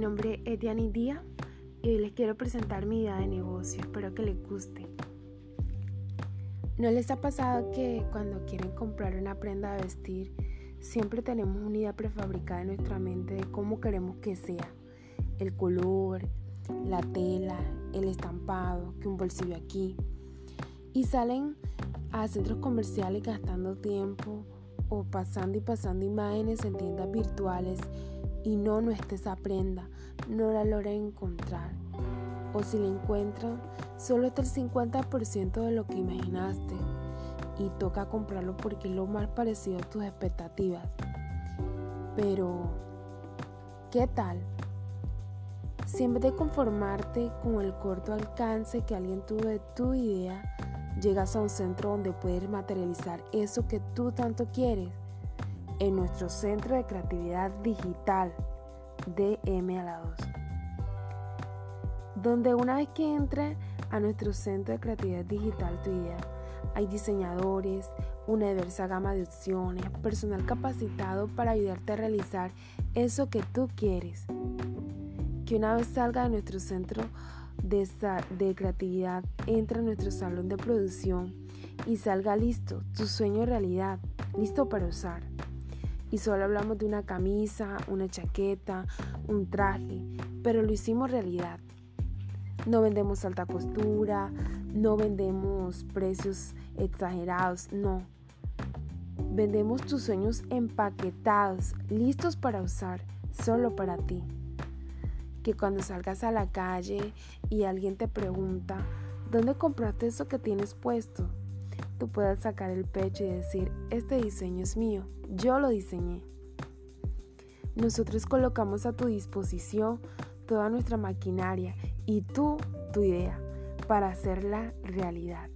nombre es Diani Díaz y hoy les quiero presentar mi idea de negocio. Espero que les guste. ¿No les ha pasado que cuando quieren comprar una prenda de vestir, siempre tenemos una idea prefabricada en nuestra mente de cómo queremos que sea? El color, la tela, el estampado, que un bolsillo aquí. Y salen a centros comerciales gastando tiempo o pasando y pasando imágenes en tiendas virtuales y no no esté esa prenda, no la logra encontrar. O si la encuentran, solo está el 50% de lo que imaginaste y toca comprarlo porque es lo más parecido a tus expectativas. Pero, ¿qué tal? Si en vez de conformarte con el corto alcance que alguien tuvo de tu idea, llegas a un centro donde puedes materializar eso que tú tanto quieres, en nuestro Centro de Creatividad Digital DM a la 2. Donde una vez que entra a nuestro Centro de Creatividad Digital Tu Idea, hay diseñadores, una diversa gama de opciones, personal capacitado para ayudarte a realizar eso que tú quieres. Que una vez salga de nuestro centro de, de creatividad, entra a nuestro salón de producción y salga listo, tu sueño realidad, listo para usar y solo hablamos de una camisa, una chaqueta, un traje, pero lo hicimos realidad. No vendemos alta costura, no vendemos precios exagerados, no. Vendemos tus sueños empaquetados, listos para usar, solo para ti. Que cuando salgas a la calle y alguien te pregunta, ¿dónde compraste eso que tienes puesto? Tú puedas sacar el pecho y decir, este diseño es mío, yo lo diseñé. Nosotros colocamos a tu disposición toda nuestra maquinaria y tú tu idea para hacerla realidad.